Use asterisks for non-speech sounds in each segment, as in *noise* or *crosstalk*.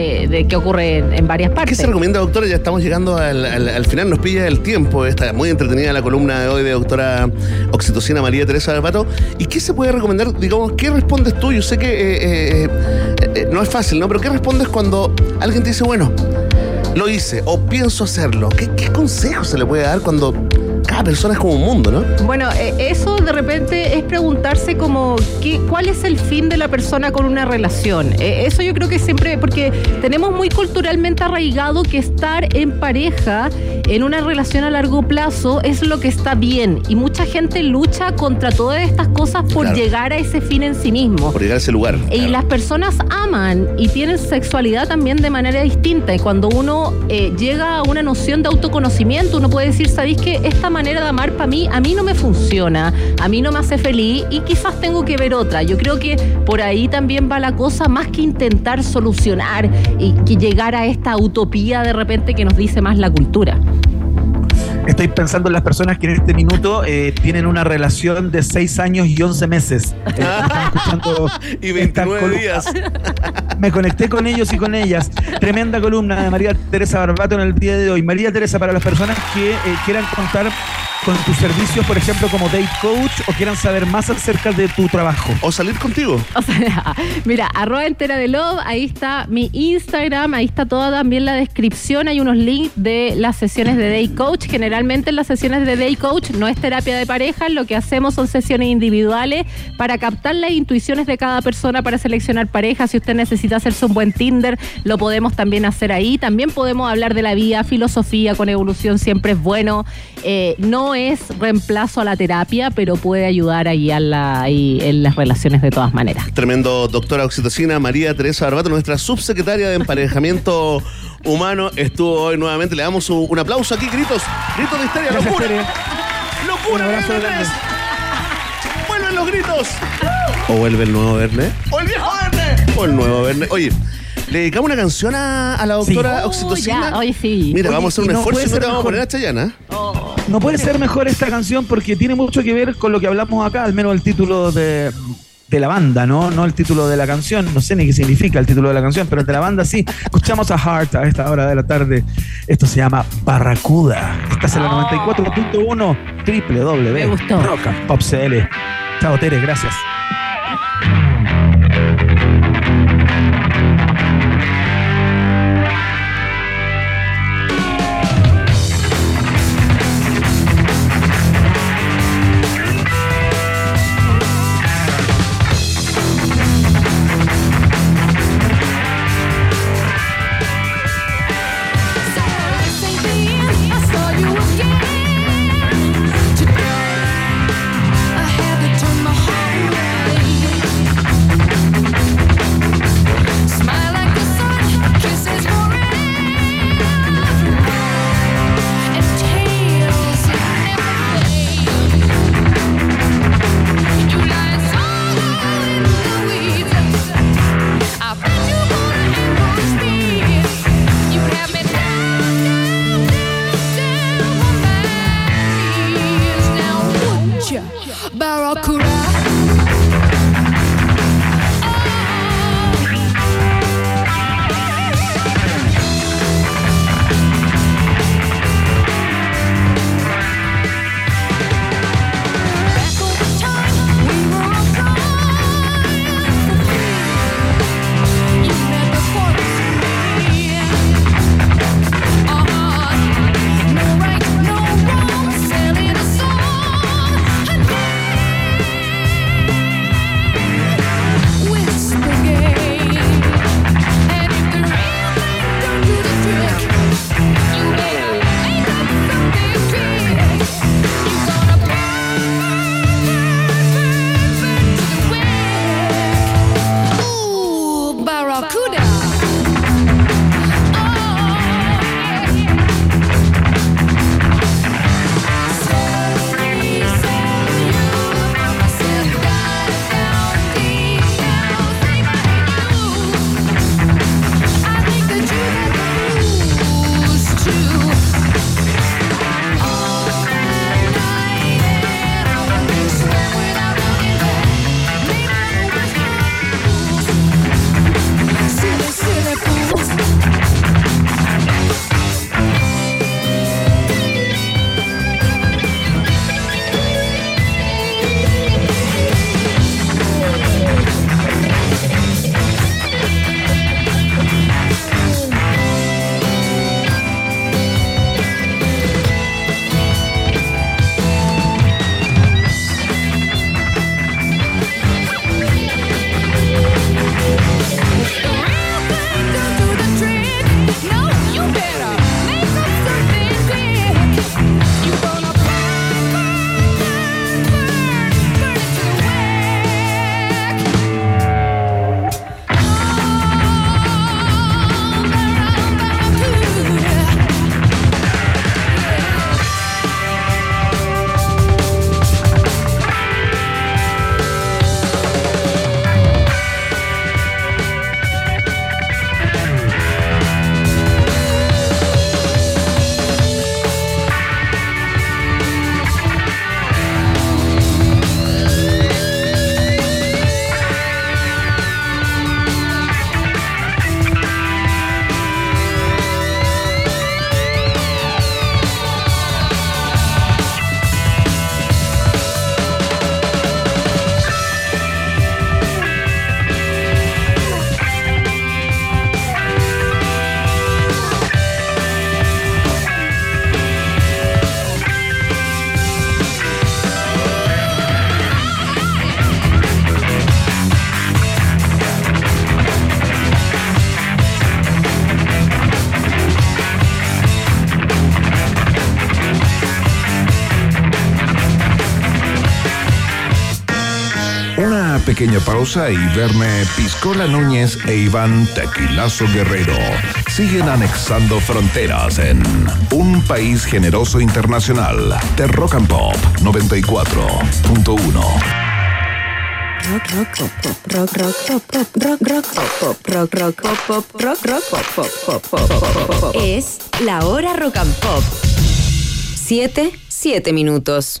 idea de, qué ocurre en, varias partes. ¿Qué se recomienda, doctora? Ya estamos llegando al, final, nos pilla el tiempo. Está muy entretenida la columna de hoy de doctora Oxitocina María Teresa Pato. ¿Y qué se puede recomendar? Digamos, ¿qué respondes tú? Yo sé que eh, eh, no es fácil, ¿no? Pero ¿qué respondes cuando alguien te dice, bueno, lo hice o pienso hacerlo? ¿Qué, qué consejo se le puede dar cuando cada persona es como un mundo, ¿no? Bueno, eh, eso de repente es preguntarse como ¿qué, cuál es el fin de la persona con una relación. Eh, eso yo creo que siempre, porque tenemos muy culturalmente arraigado que estar en pareja, en una relación a largo plazo, es lo que está bien. Y mucha gente lucha contra todas estas cosas por llegar a ese fin en sí mismo. Por llegar a ese lugar. Y las personas aman y tienen sexualidad también de manera distinta. Y cuando uno eh, llega a una noción de autoconocimiento, uno puede decir, ¿sabéis que esta manera de amar para mí, a mí no me funciona, a mí no me hace feliz y quizás tengo que ver otra. Yo creo que por ahí también va la cosa, más que intentar solucionar y que llegar a esta utopía de repente que nos dice más la cultura. Estoy pensando en las personas que en este minuto eh, tienen una relación de 6 años y 11 meses. *laughs* Eh, escuchando y 29 días. *laughs* Me conecté con ellos y con ellas. Tremenda columna de María Teresa Barbato en el día de hoy. María Teresa, para las personas que eh, quieran contar con tus servicios, por ejemplo, como date coach o quieran saber más acerca de tu trabajo. O salir contigo. O sea, mira, arroba entera de love, ahí está mi Instagram, ahí está toda también la descripción, hay unos links de las sesiones de date coach. Generalmente en las sesiones de date coach no es terapia de pareja, lo que hacemos son sesiones individuales para captar las intuiciones de cada persona para seleccionar pareja. Si usted necesita hacerse un buen Tinder, lo podemos también hacer ahí. También podemos hablar de la vida, filosofía con evolución, siempre es bueno. Eh, no es reemplazo a la terapia, pero puede ayudar ahí, a la, en las relaciones de todas maneras. Tremendo doctora oxitocina María Teresa Barbato, nuestra subsecretaria de emparejamiento *laughs* humano, estuvo hoy nuevamente. Le damos un, aplauso aquí, gritos, gritos de histeria, locura. Locura, Vuelven los gritos. O vuelve el nuevo Verne. O el viejo Verne. O el nuevo Verne. Oye. Le dedicamos una canción a, la doctora Oxitocina. hoy sí. Mira, vamos a hacer un esfuerzo y no te vamos a poner a Chayana. Oh. No puede ser mejor esta canción porque tiene mucho que ver con lo que hablamos acá, al menos el título de, la banda, ¿no? No el título de la canción. No sé ni qué significa el título de la canción, pero de la banda sí. Escuchamos a Heart a esta hora de la tarde. Esto se llama Barracuda. Estás en la 94.1 www. Rock Pop CL. Chao, Tere, gracias. Pequeña pausa y verme Piscola Núñez e Iván Tequilazo Guerrero siguen anexando fronteras en Un País Generoso Internacional de Rock and Pop 94.1. Rock, rock, pop, pop, rock, rock, pop, pop, rock, rock, pop, pop, rock, rock, pop, pop, rock, rock, pop, pop, pop, pop, pop, pop. Es la hora rock and pop. Siete, siete minutos.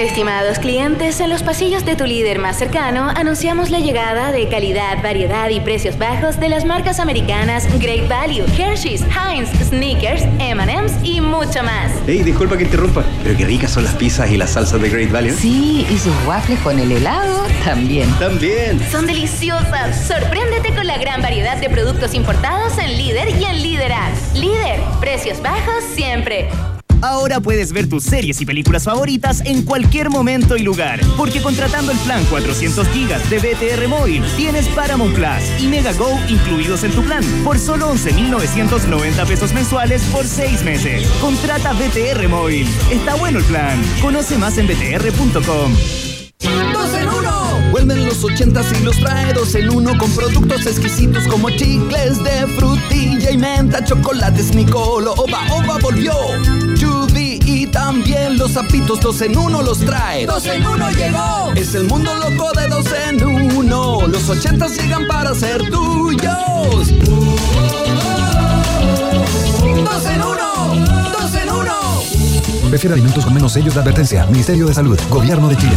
Estimados clientes, en los pasillos de tu líder más cercano anunciamos la llegada de calidad, variedad y precios bajos de las marcas americanas Great Value, Hershey's, Heinz, Snickers, M&M's y mucho más. Hey, disculpa que interrumpa, pero qué ricas son las pizzas y las salsas de Great Value. Sí, y sus waffles con el helado también. También. Son deliciosas. Sorpréndete con la gran variedad de productos importados en Líder y en Líder App. Líder, precios bajos siempre. Ahora puedes ver tus series y películas favoritas en cualquier momento y lugar, porque contratando el plan 400 GB de BTR Móvil tienes Paramount Plus y Mega Go incluidos en tu plan por solo 11.990 pesos mensuales por 6 meses. Contrata BTR Móvil. Está bueno el plan. Conoce más en btr.com. los ochentas y los trae dos en uno con productos exquisitos como chicles de frutilla y menta, chocolates Nicolo, Oba Oba volvió. Judy y también los zapitos dos en uno los trae. ¡Dos en uno llegó! Es el mundo loco de dos en uno. Los ochentas llegan para ser tuyos. ¡Dos en uno! ¡Dos en uno! Prefiere alimentos con menos sellos de advertencia. Ministerio de Salud. Gobierno de Chile.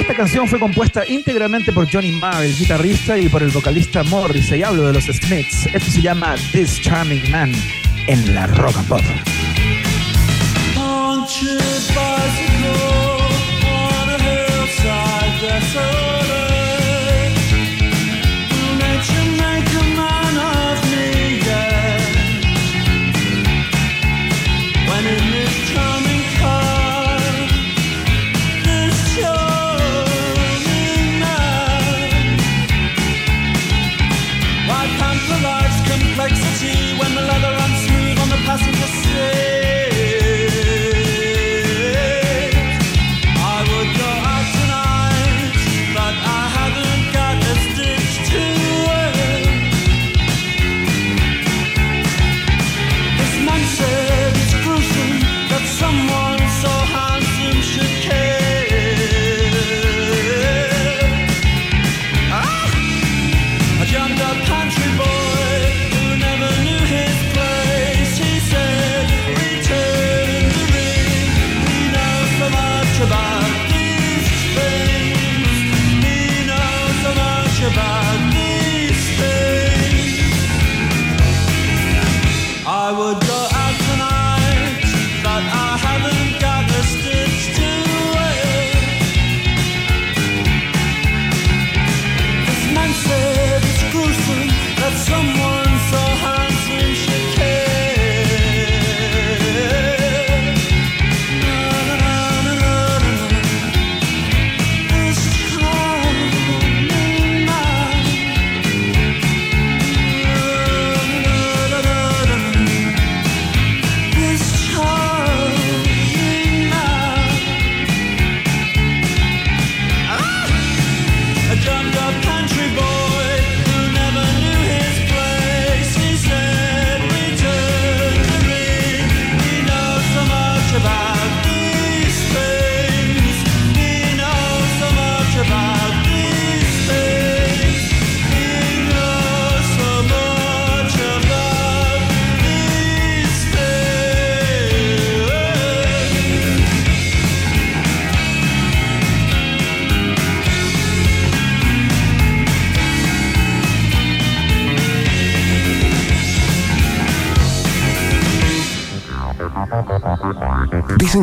Esta canción fue compuesta íntegramente por Johnny Marr, el guitarrista, y por el vocalista Morris, y hablo de los Smiths. Esto se llama This Charming Man en la Rock and Pop.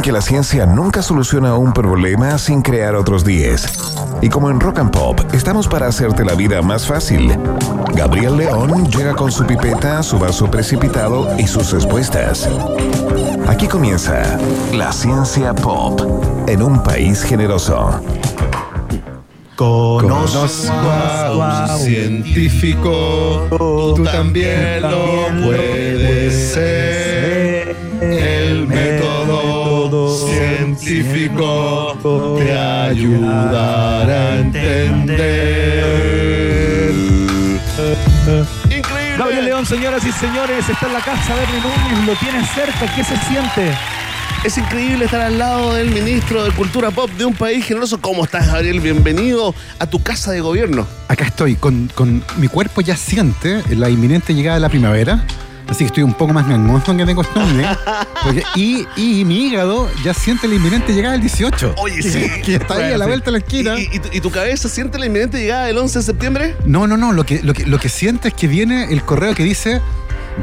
Que la ciencia nunca soluciona un problema sin crear otros 10. Y como en Rock and Pop, estamos para hacerte la vida más fácil. Gabriel León llega con su pipeta, su vaso precipitado y sus respuestas. Aquí comienza la ciencia pop en un país generoso. Conozco a un científico, tú también lo puedes ser. Científico te ayudará a entender. Increíble. Gabriel León, señoras y señores, está en la casa Bernie Núñez, lo tiene cerca, ¿qué se siente? Es increíble estar al lado del ministro de Cultura Pop de un país generoso. ¿Cómo estás, Gabriel? Bienvenido a tu casa de gobierno. Acá estoy, con, con mi cuerpo ya siente la inminente llegada de la primavera. Así que estoy un poco más gangoso que de costumbre. *laughs* porque- y, y mi hígado ya siente la inminente llegada del 18. Oye, *laughs* sí. Que está ahí a la vuelta de la esquina. ¿Y, y tu, y tu cabeza siente la inminente llegada del 11 de septiembre? No, no, no. Lo que, lo, que, lo que siente es que viene el correo que dice,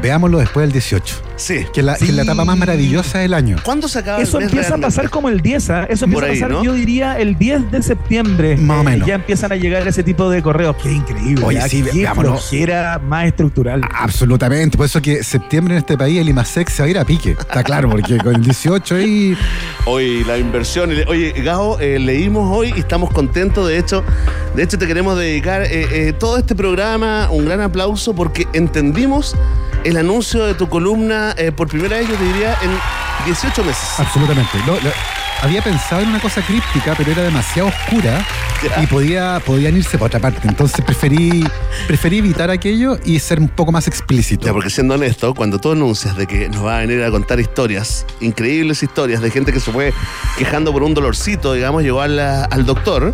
veámoslo después del 18. Sí. Que es la, que la etapa más maravillosa del año. ¿Cuándo se acaba Eso el mes empieza a pasar como el 10, ¿ah? Eso empieza Por ahí, a pasar, ¿no? yo diría, el 10 de septiembre. Más o Eh, menos. Ya empiezan a llegar ese tipo de correos. Qué increíble. Oye, ¿ah? sí, Qué flojera más estructural. Absolutamente. Por eso que septiembre en este país el IMASEC se va a ir a pique. Está claro, porque con el 18 ahí... Hoy la inversión. Oye, Gao, eh, leímos hoy y estamos contentos. De hecho, de hecho te queremos dedicar eh, eh, todo este programa un gran aplauso porque entendimos el anuncio de tu columna eh, por primera vez, yo te diría, en 18 meses. Absolutamente. Lo- lo- había pensado en una cosa críptica, pero era demasiado oscura Ya. y podía, podían irse para otra parte. Entonces preferí, preferí evitar aquello y ser un poco más explícito. Ya, porque siendo honesto, cuando tú anuncias de que nos va a venir a contar historias, increíbles historias de gente que se fue quejando por un dolorcito, digamos, llegó a la- al doctor,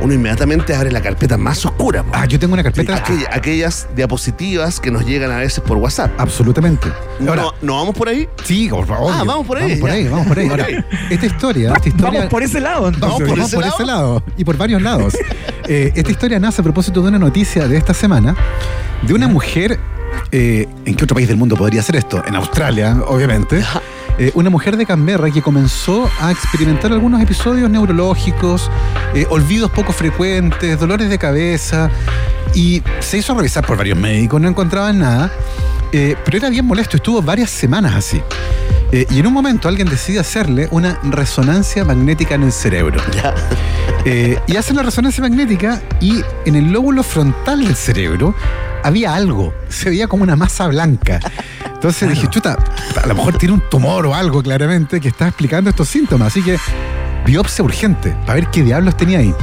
uno inmediatamente abre la carpeta más oscura. po. Ah, yo tengo una carpeta. Aquella- aquellas diapositivas que nos llegan a veces por WhatsApp. Absolutamente. Ahora, ¿No, ¿no vamos por ahí? sí, por favor. Ah, vamos por ahí, Vamos por ahí, vamos por ahí. Ahora, *laughs* esta historia, esta historia. Vamos por ese lado, entonces. Vamos por Vamos ese por lado? ese lado y por varios lados. *laughs* Eh, esta historia nace a propósito de una noticia de esta semana de una mujer. eh, ¿En qué otro país del mundo podría ser esto? En Australia, obviamente. Eh, una mujer de Canberra que comenzó a experimentar algunos episodios neurológicos, eh, olvidos poco frecuentes, dolores de cabeza y se hizo revisar por varios médicos, no encontraban nada, eh, pero era bien molesto, estuvo varias semanas así. Eh, y en un momento alguien decide hacerle una resonancia magnética en el cerebro. *laughs* Eh, y hacen la resonancia magnética y en el lóbulo frontal del cerebro había algo, se veía como una masa blanca. Entonces dije, chuta, a lo mejor tiene un tumor o algo claramente que está explicando estos síntomas. Así que biopsia urgente para ver qué diablos tenía ahí.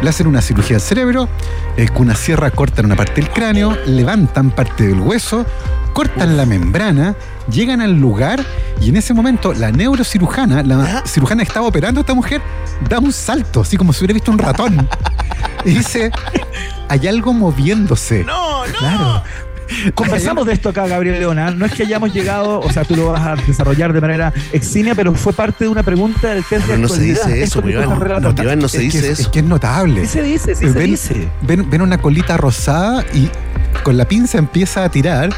Le hacen una cirugía al cerebro, eh, con una sierra cortan una parte del cráneo, levantan parte del hueso, cortan la membrana, llegan al lugar y en ese momento la neurocirujana, la cirujana que estaba operando a esta mujer, da un salto, así como si hubiera visto un ratón. Y dice, hay algo moviéndose. No, no. Claro. Conversamos de esto acá, Gabriel Leona. No es que hayamos llegado, o sea, tú lo vas a desarrollar de manera eximia, pero fue parte de una pregunta del test de Pero no se dice eso, que Iván. No, Iván, no se Es que dice es- eso. Es que es notable. Sí se dice, sí se ven, dice. ven- ven una colita rosada y con la pinza empieza a tirar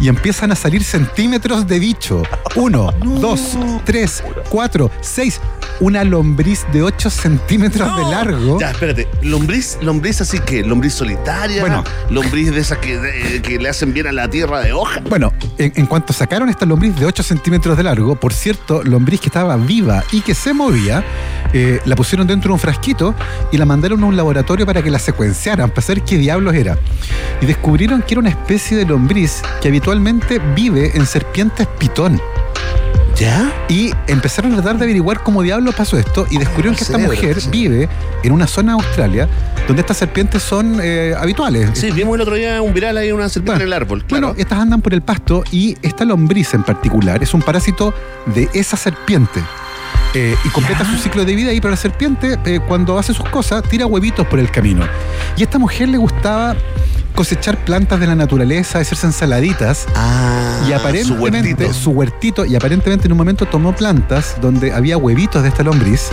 y empiezan a salir centímetros de bicho. Uno, *laughs* dos, tres, cuatro, seis. Una lombriz de 8 centímetros de largo. Ya, espérate. Lombriz, lombriz así que, lombriz solitaria. Bueno. lombriz de esas que, de- que le hacen bien a la tierra de hoja. Bueno, en, en cuanto sacaron esta lombriz de 8 centímetros de largo, por cierto, lombriz que estaba viva y que se movía, eh, la pusieron dentro de un frasquito y la mandaron a un laboratorio para que la secuenciaran, para saber qué diablos era. Y descubrieron que era una especie de lombriz que habitualmente vive en serpientes pitón. ¿Ya? Y empezaron a tratar de averiguar cómo diablos pasó esto y descubrieron que esta mujer vive en una zona de Australia donde estas serpientes son eh, habituales. Sí, vimos el otro día un viral ahí, una serpiente en el árbol. Claro. Bueno, estas andan por el pasto y esta lombriz en particular es un parásito de esa serpiente. Eh, y completa su ciclo de vida ahí, pero la serpiente, eh, cuando hace sus cosas, tira huevitos por el camino. Y a esta mujer le gustaba cosechar plantas de la naturaleza, hacerse ensaladitas. Ah, y aparentemente, su huertito. su huertito, y aparentemente en un momento tomó plantas donde había huevitos de esta lombriz.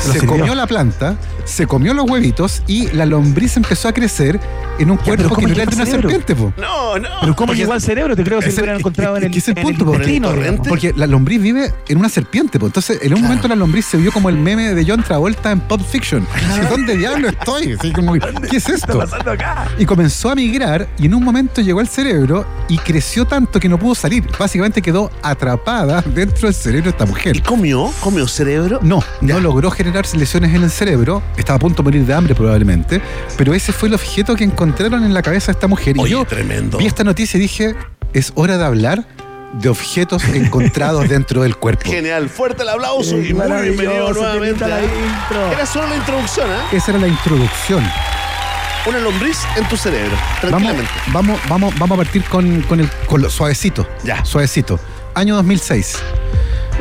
Se comió la planta, se comió los huevitos y la lombriz empezó a crecer en un cuerpo ¿cómo que no era de una cerebro? serpiente, po. No, no. Pero ¿cómo llegó al cerebro? Te creo que se lo hubieran encontrado en el, es que ese es el en punto. Porque la lombriz vive en una serpiente, entonces en un momento la lombriz se vio como el meme de John Travolta en Pulp Fiction. ¿Dónde diablo estoy? Así como, ¿Qué es esto? pasando acá? Y comenzó a migrar y en un momento llegó al cerebro y creció tanto que no pudo salir. Básicamente quedó atrapada dentro del cerebro de esta ¿Y mujer. comió? ¿Comió cerebro? No, no logró generar lesiones en el cerebro, estaba a punto de morir de hambre probablemente, pero ese fue el objeto que encontraron en la cabeza de esta mujer. Y Oye, yo tremendo. vi esta noticia y dije, es hora de hablar de objetos *laughs* encontrados dentro del cuerpo. Genial, fuerte el aplauso y muy bienvenido nuevamente. la intro. Era solo la introducción, ¿eh? Esa era la introducción. Una lombriz en tu cerebro, Vamos, tranquilamente. vamos, vamos, vamos a partir con, con el con lo suavecito. Ya. Suavecito. Año 2006.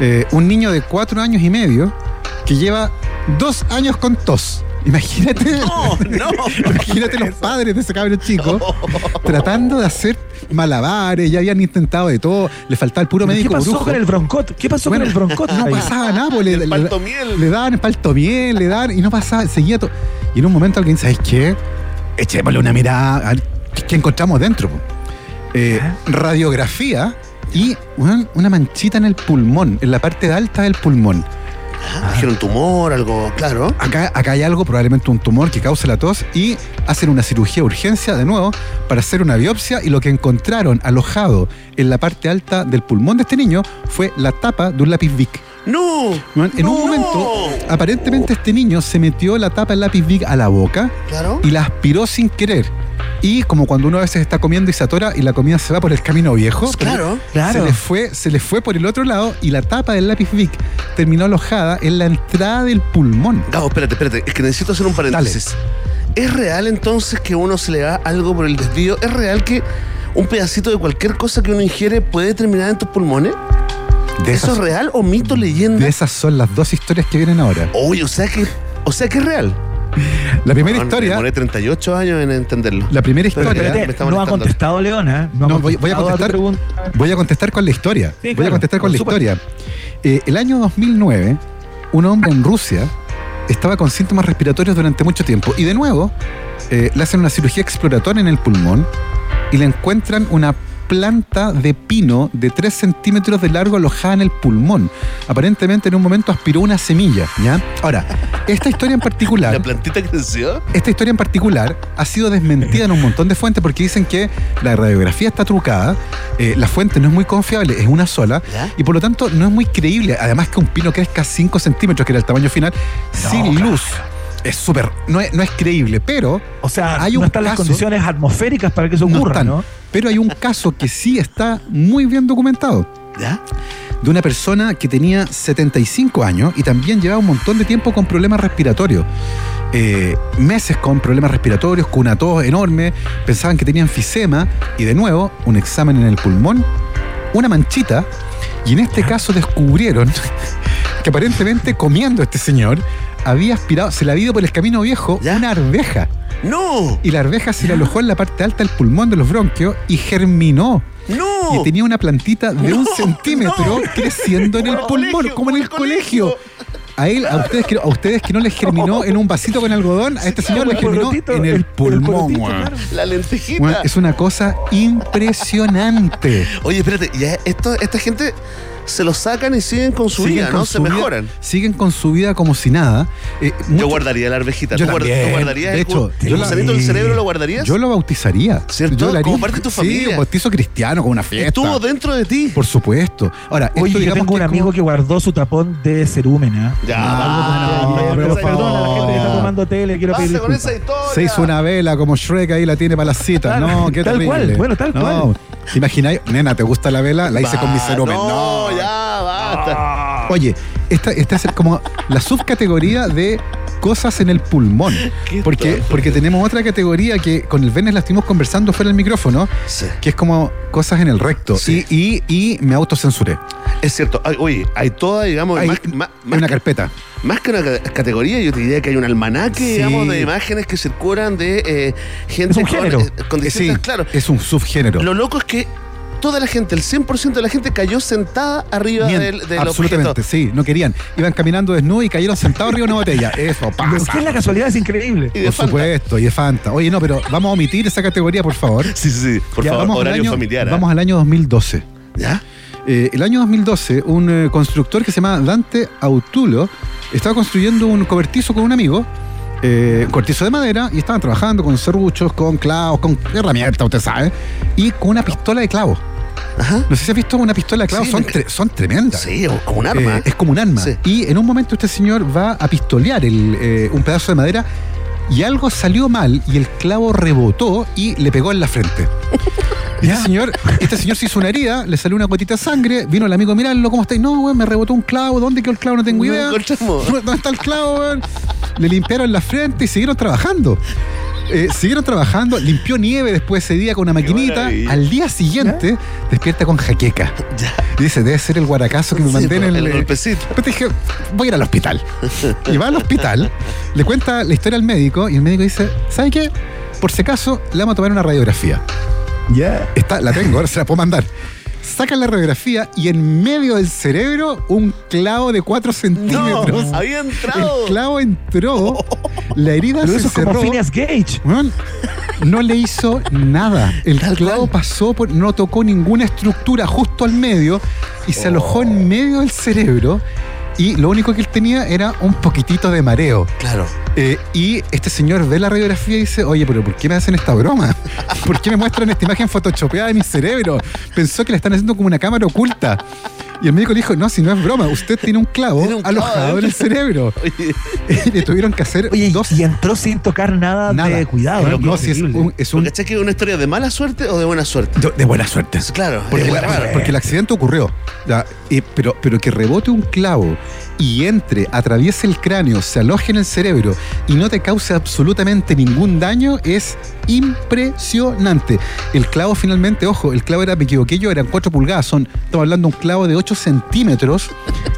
Eh, un niño de cuatro años y medio que lleva dos años con tos. Imagínate. No, no. *laughs* Imagínate los padres de ese cabrón chico tratando de hacer malabares, ya habían intentado de todo, le faltaba el puro ¿Qué médico pasó brujo. con el broncot? ¿Qué pasó Bueno, con el broncot? No pasaba nada, pues, le, El le- le daban paltomiel, le daban y no pasaba, seguía todo. Y en un momento alguien, ¿sabes qué? Echémosle una mirada a ver qué encontramos dentro. Eh, radiografía y una manchita en el pulmón, en la parte alta del pulmón. Dijeron tumor, algo, claro. Acá, acá hay algo, probablemente un tumor que causa la tos, y hacen una cirugía de urgencia de nuevo para hacer una biopsia. Y lo que encontraron alojado en la parte alta del pulmón de este niño fue la tapa de un lápiz Bic. No. En un No. momento, aparentemente este niño se metió la tapa del lápiz Bic a la boca Claro. y la aspiró sin querer. Y como cuando uno a veces está comiendo y se atora y la comida se va por el camino viejo, Claro. Claro. se le fue, se le fue por el otro lado y la tapa del lápiz Bic terminó alojada en la entrada del pulmón. Gabo, espérate, espérate. Es que necesito hacer un paréntesis. ¿Es real entonces que uno se le da algo por el desvío? ¿Es real que un pedacito de cualquier cosa que uno ingiere puede terminar en tus pulmones? De ¿Eso esas, es real o mito, leyenda? de esas son las dos historias que vienen ahora. Oye, o sea que, o sea que es real. La primera No, Me historia, demoré 38 años en entenderlo. la primera historia, espérate, no ha contestado Leona. No, ha No, voy- voy a contestar. pregunta. Voy a contestar con la historia. Sí, Voy a contestar con la historia. Eh, el año 2009, un hombre en Rusia estaba con síntomas respiratorios durante mucho tiempo y de nuevo eh, le hacen una cirugía exploratoria en el pulmón y le encuentran una planta de pino de 3 centímetros de largo alojada en el pulmón. Aparentemente en un momento aspiró una semilla, ¿ya? Ahora, esta historia en particular... ¿La plantita creció? Esta historia en particular ha sido desmentida en un montón de fuentes porque dicen que la radiografía está trucada, eh, la fuente no es muy confiable, es una sola, ¿Ya? y por lo tanto no es muy creíble. Además que un pino crezca 5 centímetros, que era el tamaño final, sin luz. Es súper, no es, no es creíble, pero O sea, Hay no un están las caso- condiciones atmosféricas para que eso no ocurra, están. ¿no? Pero hay un caso que sí está muy bien documentado. ¿Ya? de una persona que tenía 75 años y también llevaba un montón de tiempo con problemas respiratorios. Eh, meses con problemas respiratorios, con una tos enorme, pensaban que tenía enfisema y de nuevo un examen en el pulmón, una manchita y en este caso descubrieron *laughs* que aparentemente comiendo este señor había aspirado, se le había ido por el camino viejo una arveja. ¡No! Y la arveja se le alojó en la parte alta del pulmón de los bronquios y germinó. ¡No! Y tenía una plantita de un centímetro no. creciendo en el pulmón, colegio, como en el colegio. A él, a ustedes, que, a ustedes que no les germinó en un vasito con algodón, a este señor le germinó en el- pulmón. La lentejita. Es una cosa impresionante. Oye, espérate, ya esto, esta gente se lo sacan y siguen con su vida, ¿no? con Se su vida- mejoran. siguen con su vida como si nada. Eh, Yo mucho- guardaría la arvejita. Yo ¿Tú, guard- también. guardarías De el, hecho, el yo la- gusanito del cerebro? ¿Lo guardarías? Yo lo bautizaría. ¿Cierto? Yo lo haría- Como parte de tu Sí, familia. un bautizo cristiano con una fiesta. Estuvo dentro de ti. Por supuesto. Ahora, Oye, esto yo digamos tengo un que amigo como- que guardó su tapón de cerumen, ¿ah? Ya, no, por a la gente que está tomando tele, quiero pedir con esa historia. Se hizo una vela como Shrek ahí la tiene para citas. Claro, no, qué tal terrible. cual, bueno, tal no. cual. ¿Te imagináis? Nena, ¿te gusta la vela? La hice con mi Va, cerumen. No, No. ya, basta. Oye, esta, esta es como la subcategoría de cosas en el pulmón. *laughs* Porque, porque tenemos otra categoría que con el Venes la estuvimos conversando fuera del micrófono, Sí. que es como cosas en el recto. Sí. Y, y, y me autocensuré. Es cierto. Oye, hay toda, digamos, Hay más, más- hay una carpeta. más que una ca- categoría, yo te diría que hay un almanaque, Sí. digamos, de imágenes que circulan de eh, gente Es un con, género. eh, con Eh, distintas, claro. es un subgénero. Lo loco es que toda la gente, el 100% de la gente cayó sentada arriba Bien, del, del absolutamente, objeto. sí, no querían. Iban caminando desnudos y cayeron sentados arriba de una botella. Eso Pero es pasa. que la casualidad es increíble. Y de Por Fanta. supuesto, y de Fanta. Oye, no, pero vamos a omitir esa categoría, por favor. Sí, sí, sí. Por Ya, favor, vamos al horario año- familiar. ¿ah? Vamos al año 2012. ¿Ya? Eh, el año 2012, un eh, constructor que se llama Dante Autulo estaba construyendo un cobertizo con un amigo, eh, un cobertizo de madera, y estaban trabajando con serruchos, con clavos, con herramientas, usted sabe, y con una pistola de clavos. Ajá. No sé si has visto una pistola de clavos, Sí, son, tre- son tremendas. Sí, como un arma. Eh, es como un arma. Sí. Y en un momento este señor va a pistolear el, eh, un pedazo de madera y algo salió mal y el clavo rebotó y le pegó en la frente. *laughs* Este señor, este señor se hizo una herida, le salió una gotita de sangre, vino el amigo a mirarlo, ¿cómo estáis? No, weón, me rebotó un clavo, ¿dónde quedó el clavo? No tengo idea. *laughs* ¿Dónde está el clavo, weón? Le limpiaron la frente y siguieron trabajando. Eh, siguieron trabajando, limpió nieve después ese día con una maquinita. Al día siguiente despierta con jaqueca. *laughs* Y dice, debe ser el guaracazo que me Sí, mandé en po, el, el eh, golpecito. Pero dije, voy a ir al hospital. Y va al hospital, le cuenta la historia al médico y el médico dice, ¿sabe qué? Por si acaso, le vamos a tomar una radiografía. Ya. Está, la tengo, ahora se la puedo mandar. Sacan la radiografía y en medio del cerebro un clavo de 4 centímetros. No, había entrado. El clavo entró, la herida Pero se eso es como cerró. Phineas Gage. Weón, no le hizo nada. El clavo pasó por, no tocó ninguna estructura justo al medio y se alojó en medio del cerebro. Y lo único que él tenía era un poquitito de mareo. Claro. Eh, y este señor ve la radiografía y dice, oye, pero ¿por qué me hacen esta broma? *laughs* ¿Por qué me muestran esta imagen photoshopeada de mi cerebro? Pensó que le están haciendo como una cámara oculta. Y el médico le dijo, no, si no es broma, usted tiene un clavo Tiene un clavo alojado en el adentro". cerebro. *laughs* Oye, Y le tuvieron que hacer Oye, dos... y entró sin tocar nada, nada. de cuidado. No, ¿no? si es un, es un ¿cachai que es una historia de mala suerte o de buena suerte? de, de buena suerte. Claro, Porque, porque el accidente ocurrió. ya, y- pero, pero que rebote un clavo y entre, atraviese el cráneo, se aloje en el cerebro y no te cause absolutamente ningún daño es impresionante. El clavo finalmente, ojo, el clavo era, me equivoqué yo, eran 4 pulgadas. Son, estamos hablando de un clavo de 8 centímetros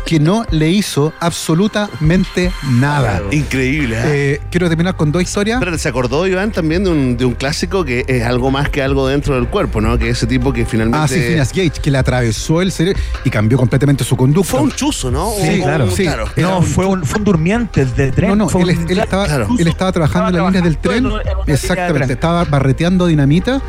que no le hizo absolutamente nada. Increíble. ¿ah? Eh, quiero terminar con dos historias. Espérate, se acordó Iván también de un, de un clásico que es algo más que algo dentro del cuerpo, ¿no? Que ese tipo que finalmente. Ah, sí, Phineas Gage, que le atravesó el cerebro y cambió completamente su conducta. Fue un chuzo, ¿no? Sí, Un- claro, un- sí. claro. No, fue un, fue un durmiente de tren. No, no, fue él, un- él estaba, claro. él estaba trabajando en las líneas del tren. en de Exactamente, tren. estaba barreteando dinamita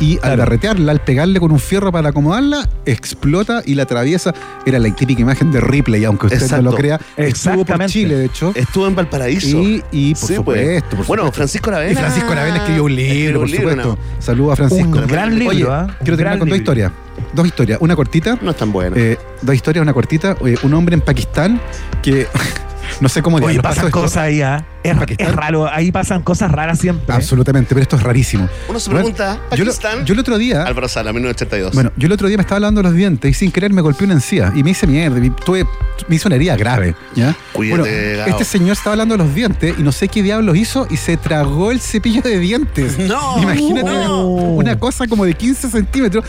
y al Claro. barretearla, al pegarle con un fierro para acomodarla, explota y la atraviesa. Era la típica imagen de Ripley, aunque usted Exacto. no lo crea. Estuvo por. Chile, de hecho. Estuvo en Valparaíso. Y, y por Sí, pues. supuesto, por Bueno, supuesto. Francisco Aravena. Y Francisco Aravena escribió un libro, Escribió por un libro, supuesto. Saludos a Francisco. Un gran libro, Oye, ¿ah? Quiero terminar con dos historias. Dos historias. Una cortita. No es tan bueno. Eh, dos historias, una cortita. Oye, un hombre en Pakistán que *laughs* no sé cómo Oye, pasan esto. cosas ahí, ¿ah? Es, raro, ahí pasan cosas raras siempre. ¿eh? Absolutamente, pero esto es rarísimo. Uno se pregunta, yo, Pakistán. yo el otro día, Álvaro Sala, 1982. bueno, yo el otro día me estaba lavando los dientes y sin querer me golpeé una encía y me hice mierda, y tuve, me hizo una herida grave, ¿ya? Cuídate, bueno, este señor estaba lavando los dientes y no sé qué diablos hizo y se tragó el cepillo de dientes. *laughs* No, Imagínate no. una cosa como de 15 centímetros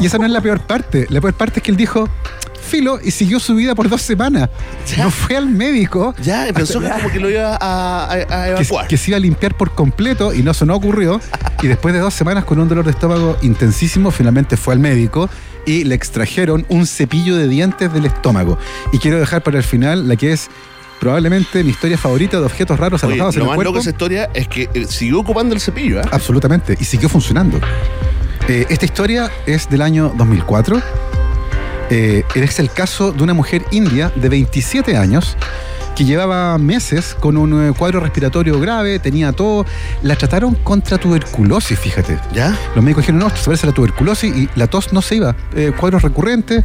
y esa no es la peor parte. La peor parte es que él dijo filo y siguió su vida por dos semanas. Ya. No fue al médico. Ya, pensó que como que lo iba a, a- evacuar. que se iba a limpiar por completo y no, eso no ocurrió. *laughs* Y después de dos semanas con un dolor de estómago intensísimo, finalmente fue al médico y le extrajeron un cepillo de dientes del estómago. Y quiero dejar para el final la que es probablemente mi historia favorita de objetos raros Oye, alojados en lo más loco de esa historia es que eh, siguió ocupando el cepillo, ¿ah? Absolutamente, y siguió funcionando. Eh, esta historia es del año 2004. Eh, es el caso de una mujer india de 27 años que llevaba meses con un eh, cuadro respiratorio grave, tenía todo. La trataron contra tuberculosis, fíjate. ¿Ya? Los médicos dijeron, no, esto se parece a la tuberculosis y la tos no se iba. Eh, cuadros recurrentes.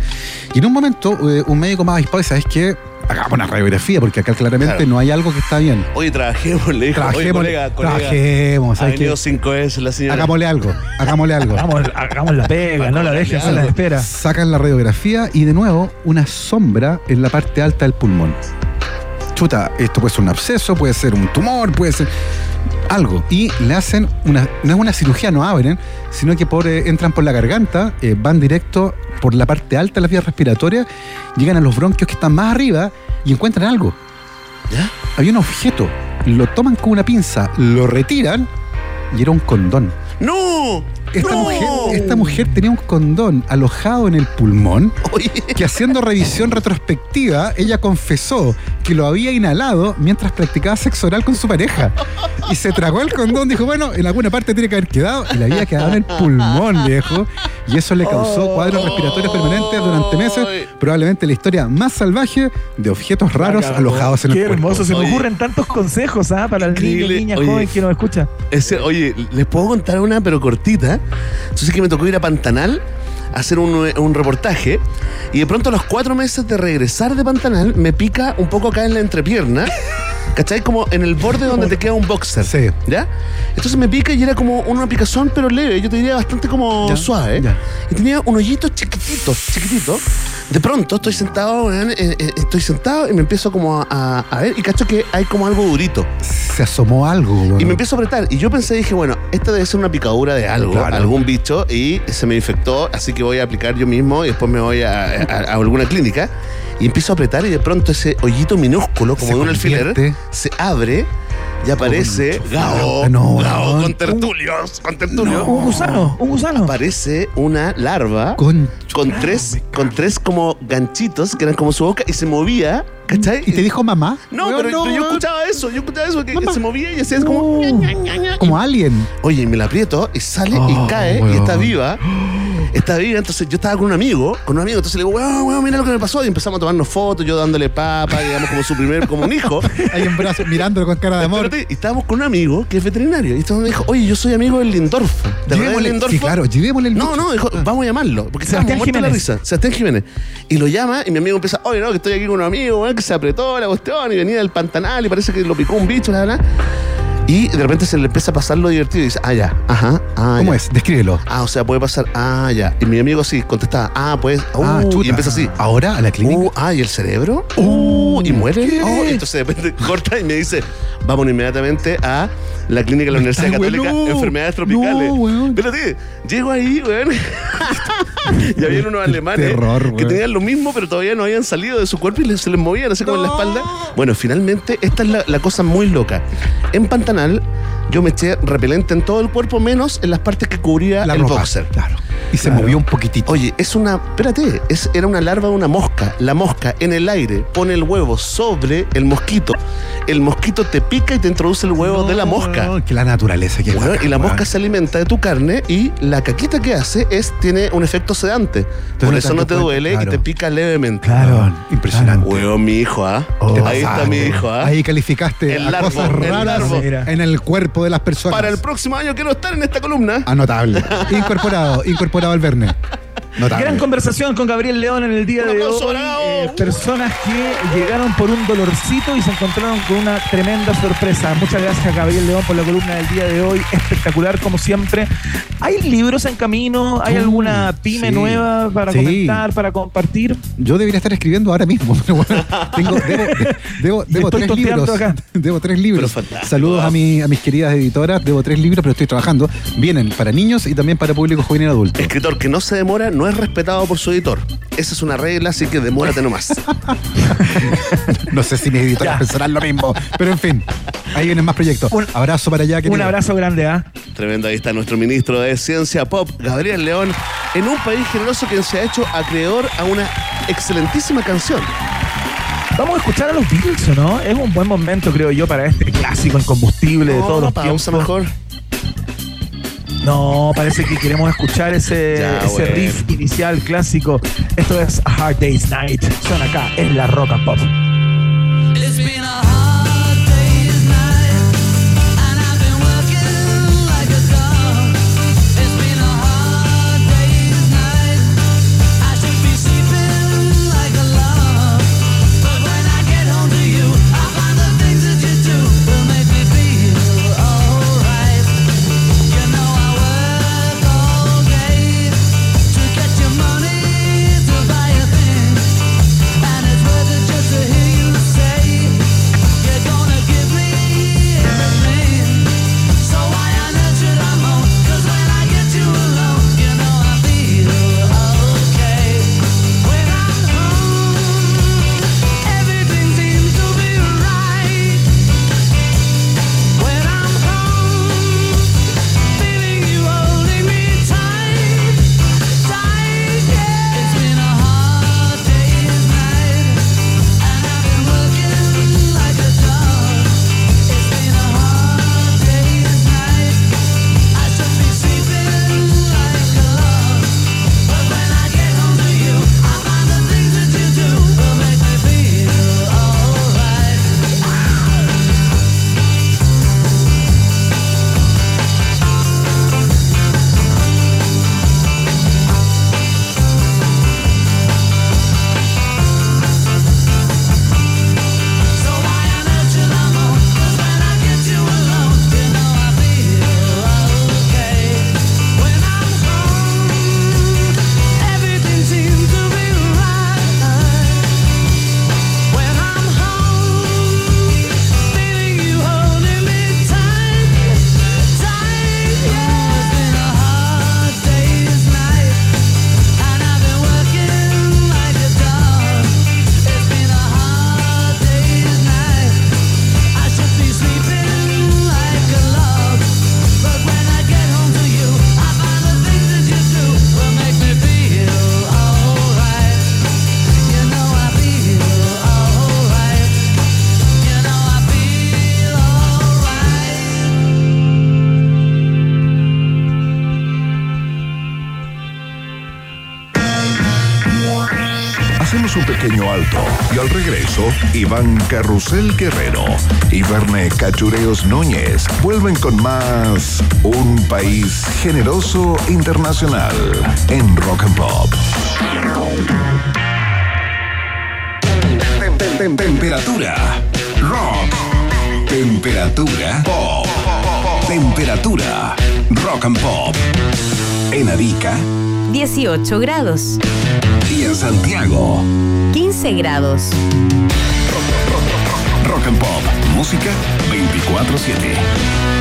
Y en un momento, eh, un médico más avispado ¿sabes qué? Hagamos una radiografía porque acá claramente Claro. no hay algo que está bien. Oye, trabajemos, le dijo. Trabajemos, colega, colega. trabajemos. Ha venido cinco veces la señora. Hagámosle algo, hagámosle algo. Hagamos, hagamos la pega, no la dejes la espera. Sacan la radiografía y de nuevo una sombra en la parte alta del pulmón. Chuta, esto puede ser un absceso, puede ser un tumor, puede ser algo. Y le hacen una, no es una cirugía, no abren, sino que por, eh, entran por la garganta, eh, van directo por la parte alta de las vías respiratorias, llegan a los bronquios que están más arriba y encuentran algo. ¿Ya? Había un objeto, lo toman con una pinza, lo retiran y era un condón. ¡No! Esta, ¡No! mujer, esta mujer tenía un condón alojado en el pulmón que haciendo revisión retrospectiva, ella confesó que lo había inhalado mientras practicaba sexo oral con su pareja. Y se tragó el condón, dijo, bueno, en alguna parte tiene que haber quedado, y le había quedado en el pulmón, viejo. Y eso le causó cuadros respiratorios permanentes durante meses, probablemente la historia más salvaje de objetos raros alojados en Qué el cuerpo. hermoso, se me Oye. ocurren tantos consejos ¿ah? para el niño, Increíble. niña, Oye. joven que nos escucha. Ese- oye, les puedo contar una, pero cortita. Entonces que me tocó ir a Pantanal a hacer un, un reportaje y de pronto a los cuatro meses de regresar de Pantanal me pica un poco acá en la entrepierna. ¿Cachai? Como en el borde donde te queda un boxer. Sí. ¿Ya? Entonces me pica y era como una picazón, pero leve. Yo te diría bastante como Ya, suave. ya. Y tenía un hoyito chiquitito, chiquitito. De pronto estoy sentado, eh, eh, estoy sentado y me empiezo como a, a ver y cacho que hay como algo durito. Se asomó algo. Y weón. me empiezo a apretar. Y yo pensé, dije, bueno, esta debe ser una picadura de algo, Claro. algún bicho, y se me infectó, así que voy a aplicar yo mismo y después me voy a, a- alguna clínica. Y empiezo a apretar y de pronto ese hoyito minúsculo, como Se de un alfiler, se abre y aparece Gao, No, Gao con tertulios, con tertulios. Un gusano, un gusano. Aparece una larva Con- con tres, con tres como ganchitos que eran como su boca y se movía, ¿cachai? ¿Y te dijo mamá? No, pero, pero yo escuchaba eso, yo escuchaba eso, que Mamá. se movía y hacía como... ña. Como alien. Oye, y me la aprieto y sale Oh, y cae y está viva. *gasps* Está viva, entonces yo estaba con un amigo, con un amigo, entonces le digo, weón, weón, mira lo que me pasó. Y empezamos a tomarnos fotos, yo dándole papa, digamos, como su primer, como un hijo. *laughs* Hay un brazo mirándolo con cara de amor. Y estábamos con un amigo que es veterinario. Y hombre me dijo, oye, yo soy amigo del Lindorfo. ¿Te del Lindorfo? sí, claro, llevémosle el No, no, dijo, vamos a llamarlo. Porque estábamos muertos de la Jiménez. risa. Sebastián Jiménez. Y lo llama y mi amigo empieza, oye, no, que estoy aquí con un amigo, weón, que se apretó la cuestión y venía del Pantanal y parece que lo picó un bicho, la verdad. Y de repente se le empieza a pasar lo divertido y dice, ah, ya, ajá, ah, ¿Cómo ya. es? Descríbelo. Ah, o sea, puede pasar, ah, ya. Y mi amigo sí, contestaba, ah, pues, uh, Ah, chuta. y empieza así. Ahora a la clínica. Uh, ah, ¿y el cerebro? Uh, ¿y muere? Oh, entonces de repente *laughs* corta y me dice, vamos inmediatamente a la clínica de la Universidad Ay, Católica, weón, no. enfermedades tropicales. No, weón. Pero tío, llego ahí, weón. y había unos alemanes terror, que tenían lo mismo, pero todavía no habían salido de su cuerpo y se les movían así como en la espalda. Bueno, finalmente, esta es la, la cosa muy loca. En Pantanal, yo me eché repelente en todo el cuerpo, menos en las partes que cubría La el ropa. boxer. Claro. Y se movió un poquitito. Oye, es una. Espérate, es, era una larva de una mosca. La mosca en el aire pone el huevo sobre el mosquito. El mosquito te pica y te introduce el huevo de la mosca. No, que la naturaleza que Bueno, bacán, y la mosca se alimenta de tu carne y la caquita que hace es tiene un efecto sedante. Por eso no te duele claro. y te pica levemente. Claro. Impresionante. Huevo, mi hijo, ¿ah? Oh, Ahí está mi hijo, ¿ah? Ahí calificaste El a larvo, cosas el raras larvo. En el cuerpo de las personas. Para el próximo año quiero estar en esta columna. Ah, notable. incorporado, incorporado al verne. Notable. Gran conversación con Gabriel León en el día Un de aplauso hoy. Eh, personas que llegaron por un dolorcito y se encontraron con una tremenda sorpresa. Muchas gracias Gabriel León por la columna del día de hoy. Espectacular como siempre. ¿Hay libros en camino? ¿Hay Uh, alguna pyme sí. nueva para Sí. comentar, para compartir? Yo debería estar escribiendo ahora mismo. *laughs* pero bueno, tengo, debo, de- debo, *laughs* debo Estoy tres libros. acá. *laughs* Debo tres libros. Saludos a, mi- a mis queridas editoras. Debo tres libros, pero estoy trabajando. Vienen para niños y también para público juvenil adulto. Escritor que no se demora no es respetado por su editor. Esa es una regla, así que demórate nomás. *laughs* No sé si mis editoras Ya. pensarán lo mismo. Pero en fin, ahí vienen más proyectos. Un- abrazo para allá. Un abrazo grande, ¿ah? Tremendo, ahí está nuestro ministro de Ciencia Pop, Gabriel León, en un país generoso que se ha hecho acreedor a una excelentísima canción. Vamos a escuchar a los Beatles, ¿o no? Es un buen momento, creo yo, para este clásico incombustible de No, todos los pausa tiempos. mejor. No, parece que queremos escuchar ese, Ya, ese riff inicial clásico. Esto es A Hard Day's Night. Son acá en la Rock and Pop. Un pequeño alto y al regreso, Iván Carrusel Guerrero y Verne Cachureos Núñez vuelven con más Un País Generoso Internacional en Rock and Pop. Tem- tem- tem- Temperatura. Rock. Temperatura. Pop. Temperatura. Rock and Pop. En Arica 18 grados. Y en Santiago. 15 grados. Rock and Pop. Música 24-7.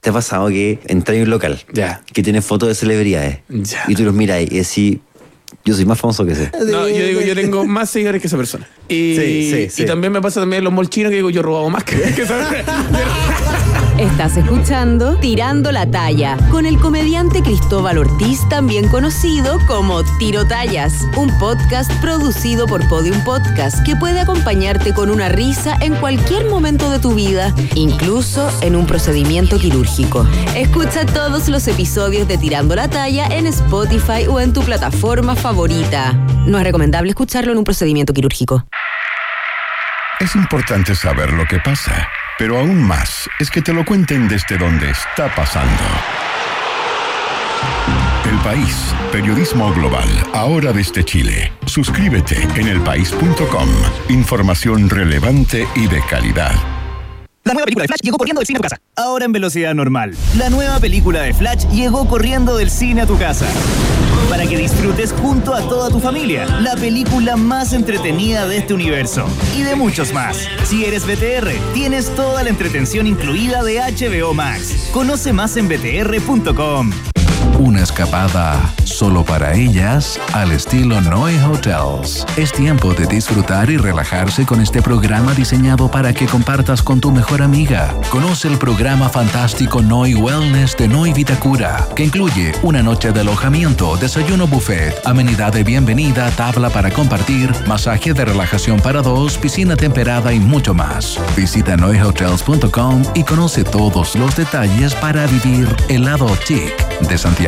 ¿Te ha pasado que entras en un local que tiene fotos de celebridades y tú los miras y decís, yo soy más famoso que ese? No, yo digo, yo tengo más seguidores que esa persona. Y, Sí, sí, sí. y también me pasa también en los molchinos que digo, yo he robado más que, que esa *laughs* Estás escuchando Tirando la Talla con el comediante Cristóbal Ortiz, también conocido como Tiro Tallas, un podcast producido por Podium Podcast que puede acompañarte con una risa en cualquier momento de tu vida, incluso en un procedimiento quirúrgico. Escucha todos los episodios de Tirando la Talla en Spotify o en tu plataforma favorita. No es recomendable escucharlo en un procedimiento quirúrgico. Es importante saber lo que pasa, pero aún más es que te lo cuenten desde donde está pasando. El País, periodismo global, ahora desde Chile. Suscríbete en elpaís.com. Información relevante y de calidad. La nueva película de Flash llegó corriendo del cine a tu casa. Ahora en velocidad normal. La nueva película de Flash llegó corriendo del cine a tu casa. Para que disfrutes junto a toda tu familia. La película más entretenida de este universo. Y de muchos más. Si eres BTR, tienes toda la entretención incluida de HBO Max. Conoce más en btr.com. Una escapada solo para ellas al estilo Noe Hotels. Es tiempo de disfrutar y relajarse con este programa diseñado para que compartas con tu mejor amiga. Conoce el programa fantástico Noi Wellness de Noi Vitacura, que incluye una noche de alojamiento, desayuno buffet, amenidad de bienvenida, tabla para compartir, masaje de relajación para dos, piscina temperada y mucho más. Visita noihotels.com y conoce todos los detalles para vivir el lado chic de Santiago.